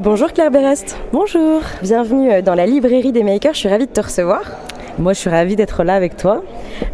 Bonjour Claire Berest. Bonjour. Bienvenue euh, dans la librairie des makers, je suis ravie de te recevoir. Moi, je suis ravie d'être là avec toi.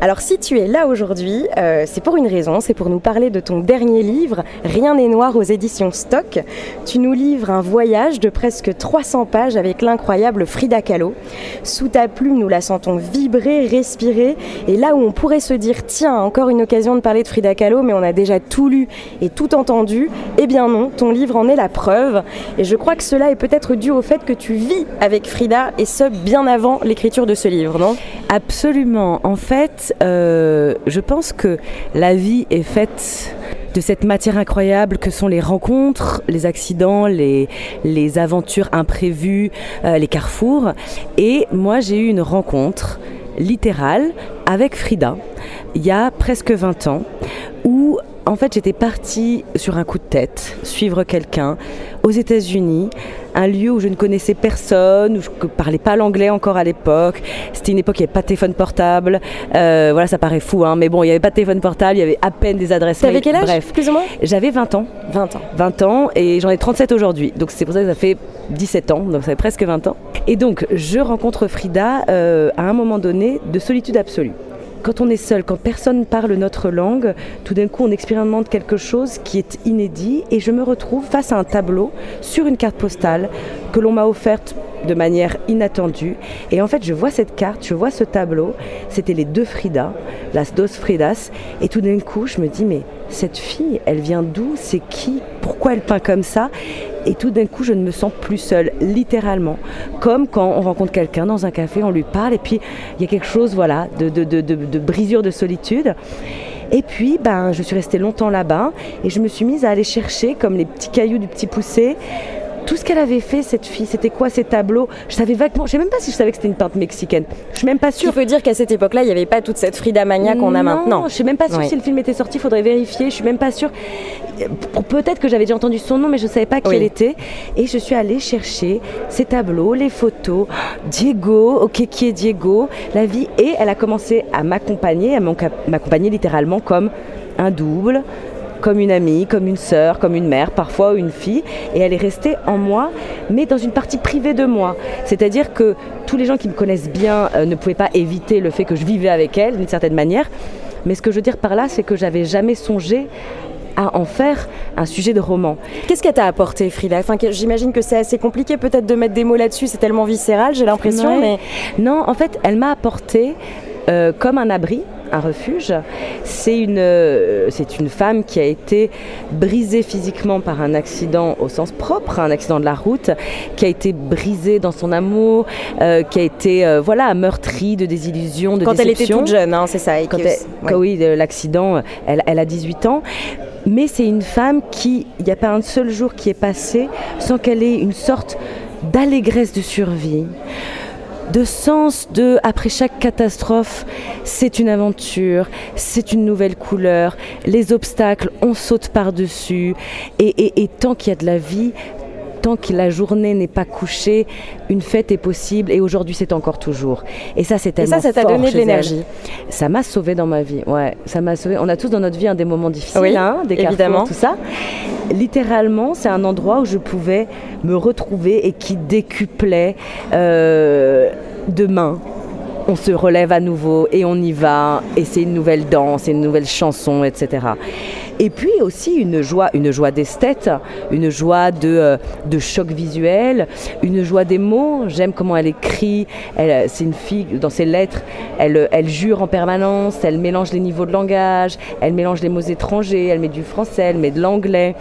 Alors, si tu es là aujourd'hui, euh, c'est pour une raison, c'est pour nous parler de ton dernier livre, Rien n'est noir aux éditions Stock. Tu nous livres un voyage de presque 300 pages avec l'incroyable Frida Kahlo. Sous ta plume, nous la sentons vibrer, respirer, et là où on pourrait se dire, tiens, encore une occasion de parler de Frida Kahlo, mais on a déjà tout lu et tout entendu, eh bien non, ton livre en est la preuve. Et je crois que cela est peut-être dû au fait que tu vis avec Frida, et ce, bien avant l'écriture de ce livre, non? Absolument. En fait, euh, je pense que la vie est faite de cette matière incroyable que sont les rencontres, les accidents, les, aventures imprévues, euh, les carrefours. Et moi, j'ai eu une rencontre littérale avec Frida il y a presque 20 ans où en fait, j'étais partie sur un coup de tête, suivre quelqu'un aux États-Unis, un lieu où je ne connaissais personne, où je ne parlais pas l'anglais encore à l'époque. C'était une époque où il n'y avait pas de téléphone portable. Euh, voilà, ça paraît fou, hein, mais bon, il n'y avait pas de téléphone portable, il y avait à peine des adresses mail. quel âge Bref. Plus ou moins? J'avais 20 ans. 20 ans. 20 ans, et j'en ai 37 aujourd'hui. Donc c'est pour ça que ça fait 17 ans, donc ça fait presque 20 ans. Et donc, je rencontre Frida euh, à un moment donné de solitude absolue quand on est seul, quand personne parle notre langue, tout d'un coup on expérimente quelque chose qui est inédit et je me retrouve face à un tableau sur une carte postale que l'on m'a offerte de manière inattendue. Et en fait, je vois cette carte, je vois ce tableau. C'était les deux Frida, las dos Fridas. Et tout d'un coup, je me dis, mais cette fille, elle vient d'où? C'est qui? Pourquoi elle peint comme ça? Et tout d'un coup, je ne me sens plus seule, littéralement. Comme quand on rencontre quelqu'un dans un café, on lui parle, et puis il y a quelque chose voilà, de, brisure de solitude. Et puis, ben, je suis restée longtemps là-bas et je me suis mise à aller chercher, comme les petits cailloux du petit poussé, tout ce qu'elle avait fait, cette fille, c'était quoi ces tableaux? Je savais vaguement, je sais même pas si je savais que c'était une peintre mexicaine. Je suis même pas sûre. Il faut dire qu'à cette époque-là, il n'y avait pas toute cette Frida Mania qu'on a maintenant. Je suis même pas sûre si le film était sorti, il faudrait vérifier. Je suis même pas sûre. Peut-être que j'avais déjà entendu son nom, mais je ne savais pas qui elle était. Et je suis allée chercher ces tableaux, les photos. Diego, ok, qui est Diego? La vie. Et elle a commencé à m'accompagner, à m'accompagner littéralement comme un double, comme une amie, comme une sœur, comme une mère, parfois une fille, et elle est restée en moi, mais dans une partie privée de moi. C'est-à-dire que tous les gens qui me connaissent bien euh, ne pouvaient pas éviter le fait que je vivais avec elle d'une certaine manière. Mais ce que je veux dire par là, c'est que j'avais jamais songé à en faire un sujet de roman. Qu'est-ce qu'elle t'a apporté, Frida? Enfin, J'imagine que c'est assez compliqué peut-être de mettre des mots là-dessus, c'est tellement viscéral, j'ai l'impression. Mais... Non, en fait, elle m'a apporté euh, comme un abri, un refuge. C'est une, euh, c'est une femme qui a été brisée physiquement par un accident au sens propre, un accident de la route, qui a été brisée dans son amour, euh, qui a été euh, voilà meurtrie de désillusions, de Quand elle était toute jeune, hein, c'est ça. Quand oui, l'accident, elle, elle a 18 ans. Mais c'est une femme qui, il n'y a pas un seul jour qui est passé sans qu'elle ait une sorte d'allégresse de survie de sens de après chaque catastrophe, c'est une aventure, c'est une nouvelle couleur, les obstacles, on saute par-dessus, et, et tant qu'il y a de la vie, tant que la journée n'est pas couchée, une fête est possible et aujourd'hui c'est encore toujours. Et ça c'est tellement Et ça, ça t'a donné de l'énergie. Ça m'a sauvé dans ma vie. Ouais, ça m'a sauvé. On a tous dans notre vie un des moments difficiles, hein, des évidemment, tout ça. Littéralement, c'est un endroit où je pouvais me retrouver et qui décuplait euh, demain on se relève à nouveau et on y va, et c'est une nouvelle danse, une nouvelle chanson, etc. Et puis aussi une joie, une joie d'esthète, une joie de, euh, de choc visuel, une joie des mots. J'aime comment elle écrit. Elle, c'est une fille, dans ses lettres, elle, elle jure en permanence, elle mélange les niveaux de langage, elle mélange les mots étrangers, elle met du français, elle met de l'anglais.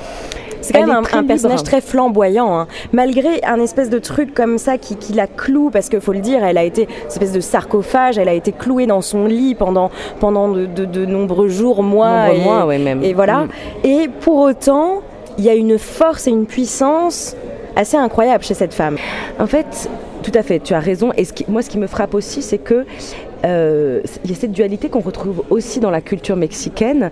C'est quand même un, personnage très flamboyant, hein. malgré un espèce de truc comme ça qui, qui la cloue, parce qu'il faut le dire, elle a été une espèce de sarcophage, elle a été clouée dans son lit pendant, pendant de, de, nombreux jours, mois. et, mois, même. Et voilà. Mm. Et pour autant, il y a une force et une puissance assez incroyable chez cette femme. En fait, Tout à fait, tu as raison. Et ce qui, moi, ce qui me frappe aussi, c'est que euh, il y a cette dualité qu'on retrouve aussi dans la culture mexicaine.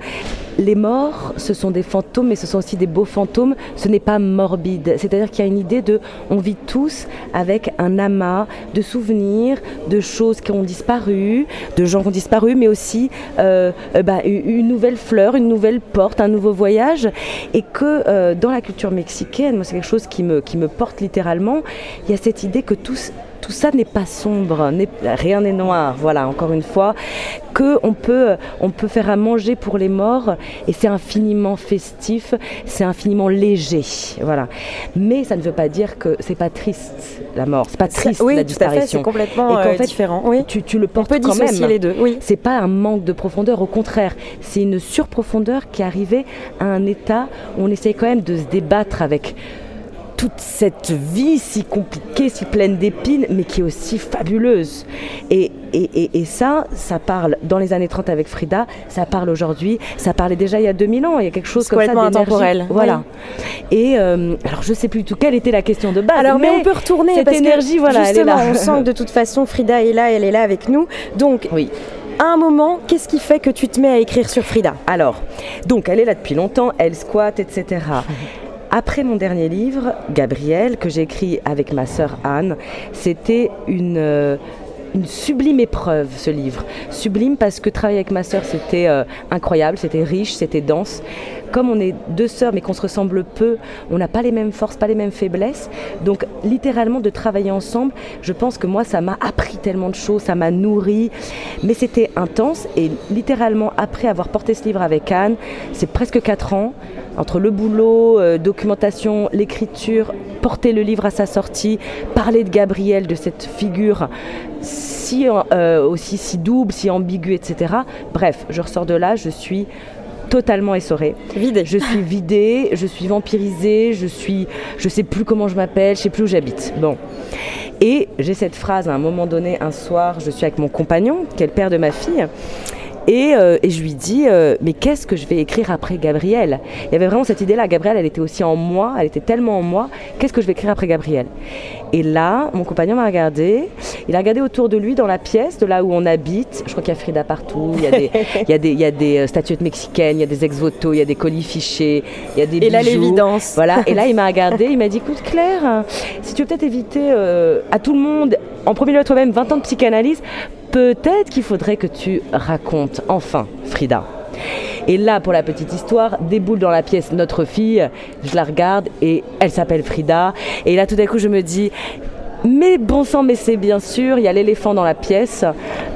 Les morts, ce sont des fantômes, mais ce sont aussi des beaux fantômes. Ce n'est pas morbide. C'est-à-dire qu'il y a une idée de, on vit tous avec un amas de souvenirs, de choses qui ont disparu, de gens qui ont disparu, mais aussi euh, euh, bah, une nouvelle fleur, une nouvelle porte, un nouveau voyage. Et que dans la culture mexicaine, moi c'est quelque chose qui me, qui me porte littéralement, il y a cette idée que tous tout ça n'est pas sombre, rien n'est noir, voilà, encore une fois, que on peut, on peut faire à manger pour les morts et c'est infiniment festif, c'est infiniment léger, voilà. Mais ça ne veut pas dire que c'est pas triste la mort, c'est pas triste oui, la disparition. C'est complètement et euh, fait, différent. Oui. Tu, tu, le portes on peut quand même. les deux. Oui. C'est pas un manque de profondeur, au contraire, c'est une surprofondeur qui est arrivée à un état où on essaye quand même de se débattre avec toute cette vie si compliquée, si pleine d'épines, mais qui est aussi fabuleuse. Et, et, et, ça, ça parle dans les années 30 avec Frida, ça parle aujourd'hui, ça parlait déjà il y a 2000 ans, il y a quelque chose comme ça intemporel. Voilà. Et euh, alors je sais plus tout quelle était la question de base. Alors mais, on peut retourner cette parce énergie, que, voilà, justement, elle est là. on sent que de toute façon Frida est là, elle est là avec nous. Donc oui à un moment, qu'est-ce qui fait que tu te mets à écrire sur Frida? Alors, donc elle est là depuis longtemps, elle squatte, etc. Après mon dernier livre, Gabriel, que j'ai écrit avec ma sœur Anne, c'était une, euh, une sublime épreuve ce livre. Sublime parce que travailler avec ma sœur c'était euh, incroyable, c'était riche, c'était dense. Comme on est deux sœurs mais qu'on se ressemble peu, on n'a pas les mêmes forces, pas les mêmes faiblesses. Donc littéralement de travailler ensemble, je pense que moi ça m'a appris tellement de choses, ça m'a nourri. Mais c'était intense et littéralement après avoir porté ce livre avec Anne, c'est presque quatre ans entre le boulot, euh, documentation, l'écriture, porter le livre à sa sortie, parler de Gabriel, de cette figure si euh, aussi si double, si ambiguë, etc. Bref, je ressors de là, je suis totalement essorée. Vidée. Je suis vidée, je suis vampirisée, je suis, je sais plus comment je m'appelle, je sais plus où j'habite. Bon. Et j'ai cette phrase à un moment donné, un soir, je suis avec mon compagnon, qui est le père de ma fille. Et, euh, et, je lui dis, euh, mais qu'est-ce que je vais écrire après Gabriel? Il y avait vraiment cette idée-là. Gabriel, elle était aussi en moi, elle était tellement en moi. Qu'est-ce que je vais écrire après Gabriel? Et là, mon compagnon m'a regardé. Il a regardé autour de lui dans la pièce, de là où on habite. Je crois qu'il y a Frida partout. Il y a des, il y a des, il y a des statuettes mexicaines, il y a des ex-voto, il y a des colis fichés, il y a des Et bijoux. là, l'évidence. Voilà. Et là, il m'a regardé. Il m'a dit, écoute Claire, si tu veux peut-être éviter euh, à tout le monde, en premier lieu à toi-même, 20 ans de psychanalyse, peut-être qu'il faudrait que tu racontes enfin Frida. Et là, pour la petite histoire, déboule dans la pièce notre fille, je la regarde et elle s'appelle Frida. Et là, tout d'un coup, je me dis, mais bon sang, mais c'est bien sûr, il y a l'éléphant dans la pièce.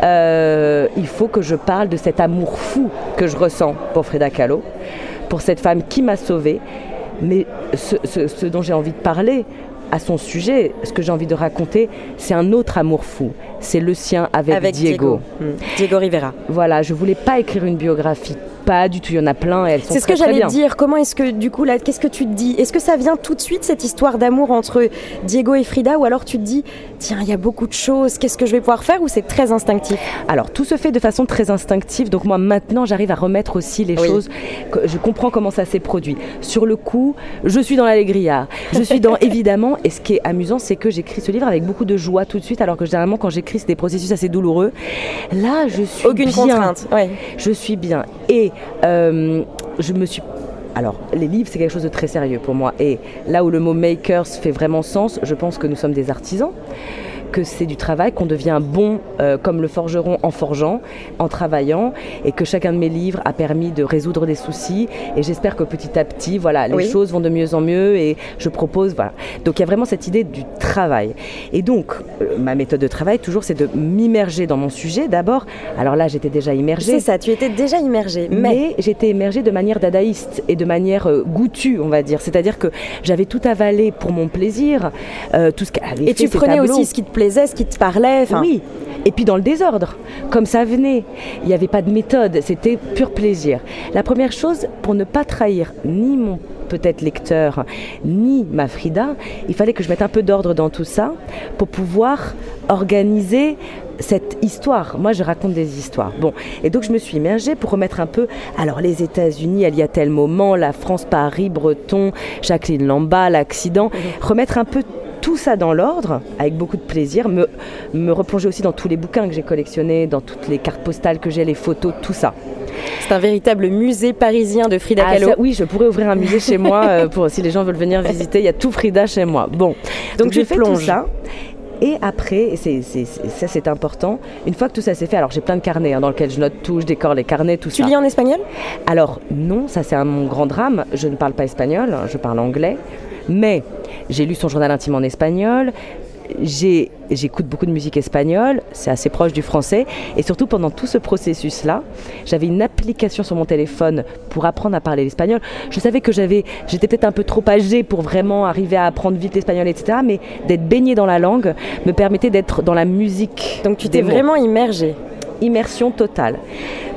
Euh, il faut que je parle de cet amour fou que je ressens pour Frida Kahlo, pour cette femme qui m'a sauvée. Mais ce dont j'ai envie de parler, à son sujet, ce que j'ai envie de raconter, c'est un autre amour fou. C'est le sien avec, avec Diego. Diego. Mmh. Diego Rivera. Voilà, je voulais pas écrire une biographie. Pas du tout, il y en a plein et elles sont C'est ce que j'allais dire. Comment est-ce que, du coup, là, qu'est-ce que tu te dis? Est-ce que ça vient tout de suite, cette histoire d'amour entre Diego et Frida? Ou alors tu te dis, tiens, il y a beaucoup de choses, qu'est-ce que je vais pouvoir faire? Ou c'est très instinctif? Alors, tout se fait de façon très instinctive. Donc, moi, maintenant, j'arrive à remettre aussi les Oui. choses. Que je comprends comment ça s'est produit. Sur le coup, je suis dans l'allégria. Je suis dans, évidemment, et ce qui est amusant, c'est que j'écris ce livre avec beaucoup de joie tout de suite, alors que généralement, quand j'écris, c'est des processus assez douloureux. Là, je suis Aucune bien. contrainte. Ouais. Je suis bien. Et euh, je me suis. Alors, les livres, c'est quelque chose de très sérieux pour moi. Et là où le mot makers fait vraiment sens, je pense que nous sommes des artisans que c'est du travail, qu'on devient bon euh, comme le forgeron en forgeant, en travaillant, et que chacun de mes livres a permis de résoudre des soucis. Et j'espère que petit à petit, voilà, les Oui. choses vont de mieux en mieux. Et je propose, voilà. Donc il y a vraiment cette idée du travail. Et donc euh, ma méthode de travail, toujours, c'est de m'immerger dans mon sujet. D'abord, alors là, j'étais déjà immergée. C'est ça, tu étais déjà immergée. Mais, Mais j'étais émergée de manière dadaïste et de manière euh, goûtue, on va dire. C'est-à-dire que j'avais tout avalé pour mon plaisir, euh, tout ce qu'elle avait et fait, tu prenais tableaux. aussi ce qui te plaisait, ce qui te parlait. Oui, et puis dans le désordre, comme ça venait. Il n'y avait pas de méthode, c'était pur plaisir. La première chose, pour ne pas trahir ni mon peut-être lecteur, ni ma Frida, il fallait que je mette un peu d'ordre dans tout ça pour pouvoir organiser cette histoire. Moi, je raconte des histoires. Bon, et donc je me suis immergée pour remettre un peu. Alors, les États-Unis, il y a tel moment, la France, Paris, Breton, Jacqueline Lamba, l'accident. Remettre un peu tout ça dans l'ordre, avec beaucoup de plaisir, me, me replonger aussi dans tous les bouquins que j'ai collectionnés, dans toutes les cartes postales que j'ai, les photos, tout ça. C'est un véritable musée parisien de Frida Ah, Kahlo. ça, oui, je pourrais ouvrir un musée chez moi euh, pour si les gens veulent venir visiter. Il y a tout Frida chez moi. Bon, Donc tu j'ai fait tout ça. Et après, et ça c'est important, une fois que tout ça s'est fait, alors j'ai plein de carnets hein, dans lesquels je note tout, je décore les carnets, tout Tu ça. lis en espagnol? Alors non, ça c'est mon grand drame. Je ne parle pas espagnol, hein, je parle anglais. Mais j'ai lu son journal intime en espagnol. J'écoute beaucoup de musique espagnole, c'est assez proche du français. Et surtout pendant tout ce processus-là, j'avais une application sur mon téléphone pour apprendre à parler l'espagnol. Je savais que j'avais, j'étais peut-être un peu trop âgée pour vraiment arriver à apprendre vite l'espagnol, etc. Mais d'être baignée dans la langue me permettait d'être dans la musique. Donc tu t'es vraiment immergée. Immersion totale.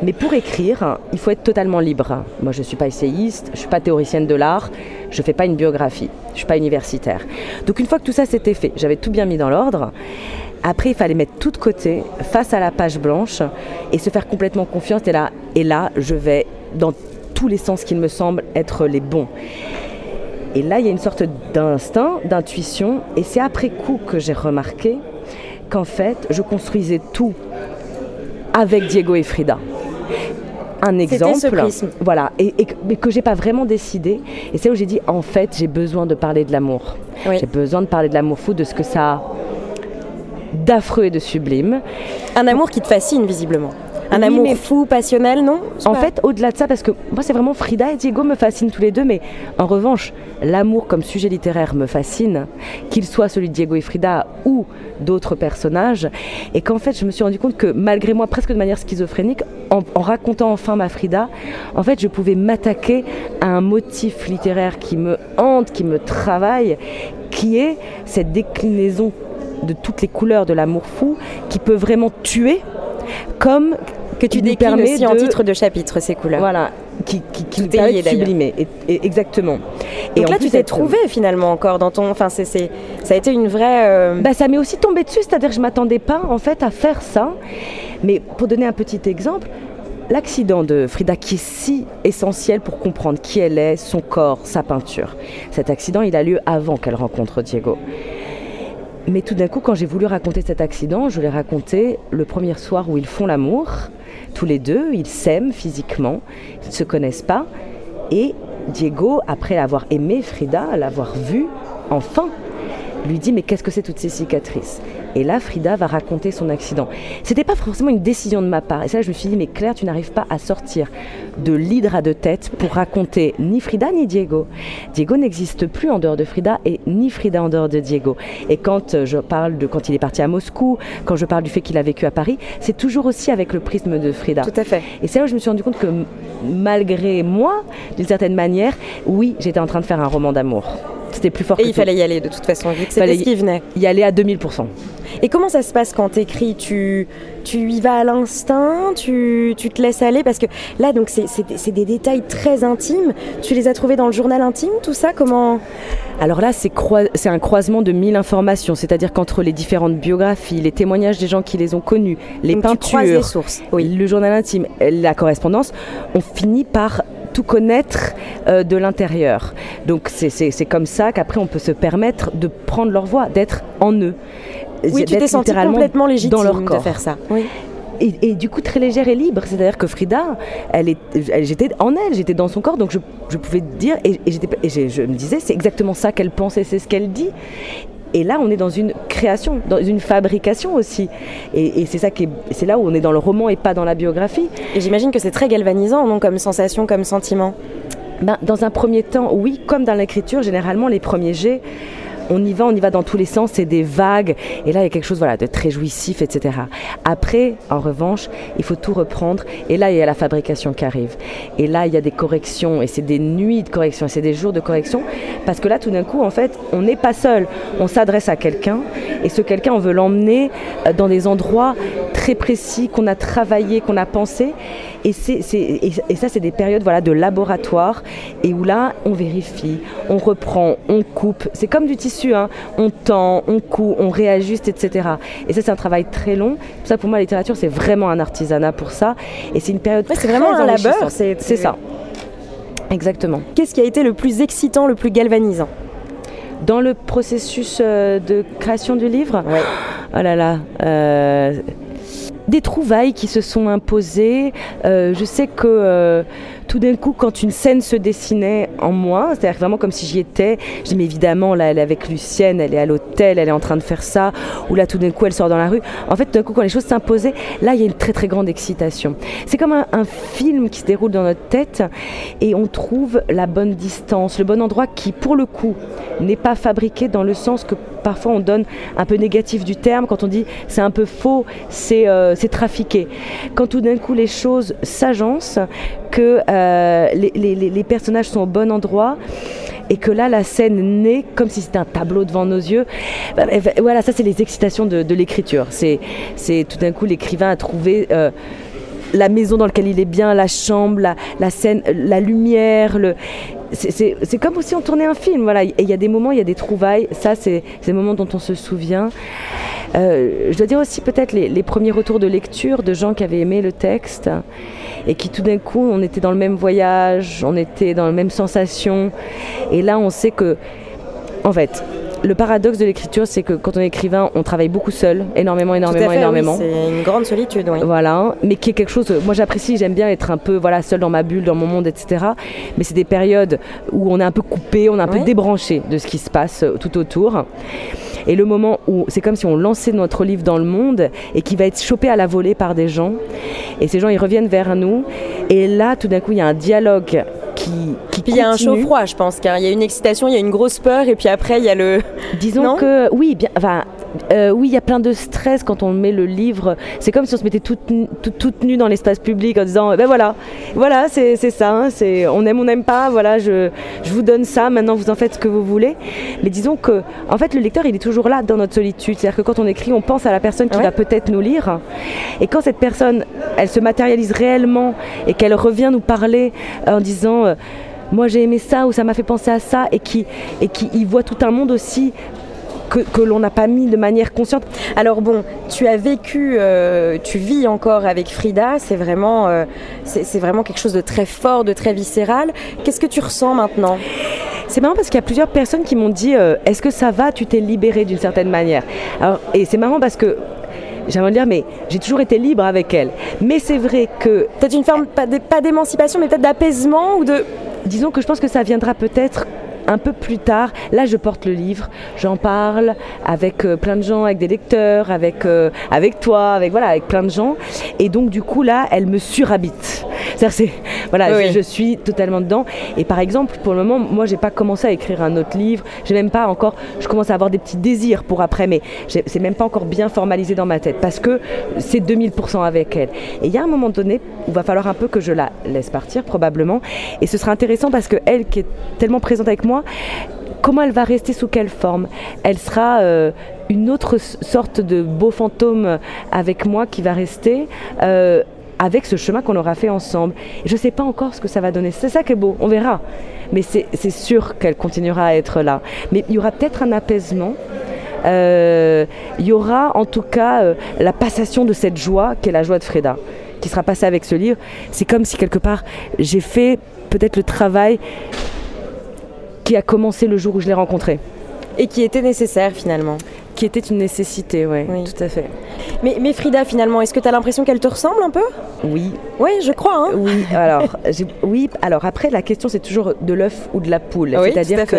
Mais pour écrire, il faut être totalement libre. Moi, je ne suis pas essayiste, je ne suis pas théoricienne de l'art, je ne fais pas une biographie, je ne suis pas universitaire. Donc une fois que tout ça s'était fait, j'avais tout bien mis dans l'ordre. Après, il fallait mettre tout de côté, face à la page blanche, et se faire complètement confiance. Et là, et là je vais dans tous les sens qu'il me semble être les bons. Et là, il y a une sorte d'instinct, d'intuition, et c'est après coup que j'ai remarqué qu'en fait, je construisais tout avec Diego et Frida. Un exemple, ce prisme. voilà, et, mais que j'ai pas vraiment décidé. Et c'est où j'ai dit, en fait, j'ai besoin de parler de l'amour. Oui. J'ai besoin de parler de l'amour fou, de ce que ça a d'affreux et de sublime. Un amour qui te fascine visiblement. Un Oui, amour mais- fou, passionnel, non? En pas- fait, au-delà de ça, parce que moi, c'est vraiment Frida et Diego me fascinent tous les deux, mais en revanche, l'amour comme sujet littéraire me fascine, qu'il soit celui de Diego et Frida ou d'autres personnages, et qu'en fait, je me suis rendu compte que malgré moi, presque de manière schizophrénique, en, en racontant enfin ma Frida, en fait, je pouvais m'attaquer à un motif littéraire qui me hante, qui me travaille, qui est cette déclinaison de toutes les couleurs de l'amour fou, qui peut vraiment tuer, comme que tu déclines aussi en titre de chapitre ces couleurs. voilà, qui, qui, qui nous permet de sublimer. Et, et- exactement. Donc là, plus, tu t'es trouvé finalement encore dans ton. Enfin, c'est, c'est- ça a été une vraie. euh, Bah, ça m'est aussi tombé dessus, c'est-à-dire que je m'attendais pas en fait à faire ça. Mais pour donner un petit exemple, l'accident de Frida qui est si essentiel pour comprendre qui elle est, son corps, sa peinture. Cet accident, il a lieu avant qu'elle rencontre Diego. Mais tout d'un coup, quand j'ai voulu raconter cet accident, je l'ai raconté le premier soir où ils font l'amour, tous les deux, ils s'aiment physiquement, ils ne se connaissent pas. Et Diego, après avoir aimé Frida, l'avoir vue, enfin, lui dit mais qu'est-ce que c'est toutes ces cicatrices? Et là, Frida va raconter son accident. C'était pas forcément une décision de ma part. Et ça, je me suis dit mais Claire, tu n'arrives pas à sortir de l'hydre à deux têtes pour raconter ni Frida ni Diego. Diego n'existe plus en dehors de Frida et ni Frida en dehors de Diego. Et quand euh, je parle de quand il est parti à Moscou, quand je parle du fait qu'il a vécu à Paris, c'est toujours aussi avec le prisme de Frida. Tout à fait. Et c'est là où je me suis rendu compte que malgré moi, d'une certaine manière, oui, j'étais en train de faire un roman d'amour. C'était plus fort Et que il tout. fallait y aller de toute façon, vu que c'était ce qui venait. y aller à 2000%. Et comment ça se passe quand t'écris? Tu, tu y vas à l'instinct? Tu, tu te laisses aller? Parce que là, donc c'est, des- détails très intimes. Tu les as trouvés dans le journal intime, tout ça? Comment? Alors là, c'est croi- un croisement de mille informations, c'est-à-dire qu'entre les différentes biographies, les témoignages des gens qui les ont connus, les Donc, croises les peintures, sources. le journal intime, la correspondance, on finit par tout connaître euh, de l'intérieur. Donc c'est comme ça qu'après on peut se permettre de prendre leur voix, d'être en eux. Oui, tu t'es sentie complètement légitime dans leur de corps. faire ça. Oui. Et, et du coup très légère et libre. C'est-à-dire que Frida, elle est, elle- j'étais en elle, j'étais dans son corps, donc je, je pouvais dire, et, et je me disais, c'est exactement ça qu'elle pense et c'est ce qu'elle dit. Et là, on est dans une création, dans une fabrication aussi. Et, et c'est ça qui est, c'est là où on est dans le roman et pas dans la biographie. Et j'imagine que c'est très galvanisant, non Comme sensation, comme sentiment. Ben, dans un premier temps, oui, comme dans l'écriture, généralement les premiers jets, on y va, on y va dans tous les sens, c'est des vagues, et là il y a quelque chose voilà, de très jouissif, etc. Après, en revanche, il faut tout reprendre, et là il y a la fabrication qui arrive. Et là il y a des corrections, et c'est des nuits de correction, c'est des jours de correction, parce que là tout d'un coup, en fait, on n'est pas seul, on s'adresse à quelqu'un, et ce quelqu'un, on veut l'emmener euh, dans des endroits très précis qu'on a travaillé, qu'on a pensé, et, c'est, c'est- et, et ça, c'est des périodes voilà, de laboratoire et où là, on vérifie, on reprend, on coupe. C'est comme du tissu, hein. on tend, on coud, on réajuste, etc. Et ça, c'est un travail très long. Pour ça, pour moi, la littérature, c'est vraiment un artisanat pour ça. Et c'est une période Ouais, c'est très vraiment un labeur, c'est- C'est ça. Exactement. Qu'est-ce qui a été le plus excitant, le plus galvanisant? Dans le processus de création du livre? Ouais. Oh là là. Des trouvailles qui se sont imposées. je sais que tout d'un coup, quand une scène se dessinait en moi, c'est-à-dire vraiment comme si j'y étais, je dis mais évidemment, là, elle est avec Lucienne, elle est à l'hôtel, elle est en train de faire ça, ou là, tout d'un coup, elle sort dans la rue. En fait, d'un coup, quand les choses s'imposaient, là, il y a une très très grande excitation. C'est comme un, un, film qui se déroule dans notre tête et on trouve la bonne distance, le bon endroit qui, pour le coup, n'est pas fabriqué dans le sens que parfois on donne un peu négatif du terme, quand on dit c'est un peu faux, c'est euh, trafiqué. Quand tout d'un coup les choses s'agencent, que euh, les, les, personnages sont au bon endroit et que là la scène naît comme si c'était un tableau devant nos yeux. Bah, voilà, ça c'est les excitations de, de l'écriture. C'est tout d'un coup l'écrivain a trouvé... Euh, la maison dans laquelle il est bien, la chambre, la, scène, la lumière, c'est comme si on tournait un film. Voilà. Et il y a des moments, il y a des trouvailles. Ça, c'est des moments dont on se souvient. Euh, je dois dire aussi peut-être les, les, premiers retours de lecture de gens qui avaient aimé le texte et qui tout d'un coup, on était dans le même voyage, on était dans la même sensation. Et là, on sait que, en fait, le paradoxe de l'écriture, c'est que quand on est écrivain, on travaille beaucoup seul, énormément, énormément, énormément. c'est une grande solitude, oui. Voilà, mais qui est quelque chose. Moi, j'apprécie, j'aime bien être un peu, voilà, seul dans ma bulle, dans mon monde, etc. Mais c'est des périodes où on est un peu coupé, on est un peu débranché de ce qui se passe euh, tout autour. Et le moment où c'est comme si on lançait notre livre dans le monde et qui va être chopé à la volée par des gens. Et ces gens, ils reviennent vers nous. Et là, tout d'un coup, il y a un dialogue qui, il y a un chaud-froid, je pense, car il y a une excitation, il y a une grosse peur, et puis après il y a le. Disons que oui, bien, enfin, euh, oui, il y a plein de stress quand on met le livre. C'est comme si on se mettait toute, toute, nue dans l'espace public en disant, ben voilà, voilà, c'est ça, hein, c'est on aime, on n'aime pas, voilà, je, je, vous donne ça, maintenant vous en faites ce que vous voulez. Mais disons que, en fait, le lecteur, il est toujours là dans notre solitude. C'est-à-dire que quand on écrit, on pense à la personne qui va peut-être nous lire. Et quand cette personne, elle se matérialise réellement et qu'elle revient nous parler en disant euh, moi j'ai aimé ça ou ça m'a fait penser à ça et qui, et qui y voit tout un monde aussi que, que l'on n'a pas mis de manière consciente. Alors bon, tu as vécu, euh, tu vis encore avec Frida, c'est vraiment, euh, c'est vraiment quelque chose de très fort, de très viscéral. Qu'est-ce que tu ressens maintenant? C'est marrant parce qu'il y a plusieurs personnes qui m'ont dit est-ce que ça va Tu t'es libérée d'une certaine manière? Alors, et c'est marrant parce que j'aimerais dire, mais j'ai toujours été libre avec elle. Mais c'est vrai que. Peut-être une forme, pas d'émancipation, mais peut-être d'apaisement ou de. Disons que je pense que ça viendra peut-être un peu plus tard, là je porte le livre, j'en parle avec euh, plein de gens, avec des lecteurs, avec, euh, avec toi, avec, voilà, avec plein de gens. Et donc du coup là, elle me surhabite. C'est, voilà, je, suis totalement dedans. Et par exemple, pour le moment, moi j'ai pas commencé à écrire un autre livre, j'ai même pas encore, je commence à avoir des petits désirs pour après, mais c'est même pas encore bien formalisé dans ma tête parce que c'est 2000% avec elle. Et il y a un moment donné où il va falloir un peu que je la laisse partir probablement. Et ce sera intéressant parce que elle qui est tellement présente avec moi, comment elle va rester sous quelle forme? Elle sera euh, une autre sorte de beau fantôme avec moi qui va rester. Euh, avec ce chemin qu'on aura fait ensemble. je ne sais pas encore ce que ça va donner. C'est ça qui est beau, on verra. Mais c'est sûr qu'elle continuera à être là. Mais il y aura peut-être un apaisement. Euh, il y aura en tout cas la passation de cette joie qui est la joie de Freda, qui sera passée avec ce livre. C'est comme si quelque part j'ai fait peut-être le travail qui a commencé le jour où je l'ai rencontré. Et qui était nécessaire finalement qui était une nécessité, ouais, oui, tout à fait. Mais, mais Frida, finalement, est-ce que tu as l'impression qu'elle te ressemble un peu? Oui. Oui, je crois. Hein oui, alors, oui, alors après, la question, c'est toujours de l'œuf ou de la poule. C'est-à-dire que,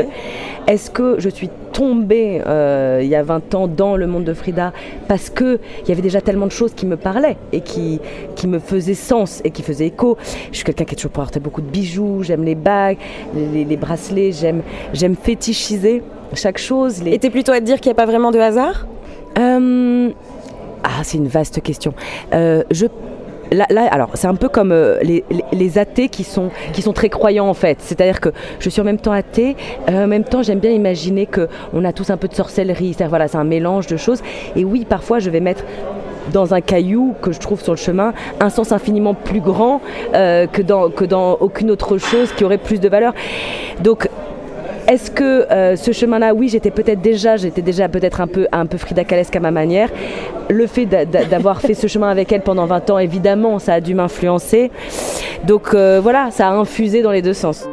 est-ce que je suis tombée euh, il y a 20 ans dans le monde de Frida parce qu'il y avait déjà tellement de choses qui me parlaient et qui, qui me faisaient sens et qui faisaient écho? Je suis quelqu'un qui a toujours porté beaucoup de bijoux, j'aime les bagues, les, les bracelets, j'aime fétichiser chaque chose. Les... Et t'es plutôt à te dire qu'il n'y a pas vraiment de hasard euh, Ah, c'est une vaste question. Euh, je Là, alors, c'est un peu comme euh, les, les, athées qui sont, qui sont très croyants en fait. C'est-à-dire que je suis en même temps athée, en même temps j'aime bien imaginer qu'on a tous un peu de sorcellerie. C'est-à-dire voilà, c'est un mélange de choses. Et oui, parfois je vais mettre dans un caillou que je trouve sur le chemin un sens infiniment plus grand que, dans, que dans aucune autre chose qui aurait plus de valeur. Donc est-ce que euh, ce chemin-là, oui, j'étais peut-être déjà, j'étais déjà peut-être un peu, un peu Frida Kahlesk à ma manière. Le fait d'avoir fait ce chemin avec elle pendant 20 ans, évidemment, ça a dû m'influencer. Donc euh, voilà, ça a infusé dans les deux sens.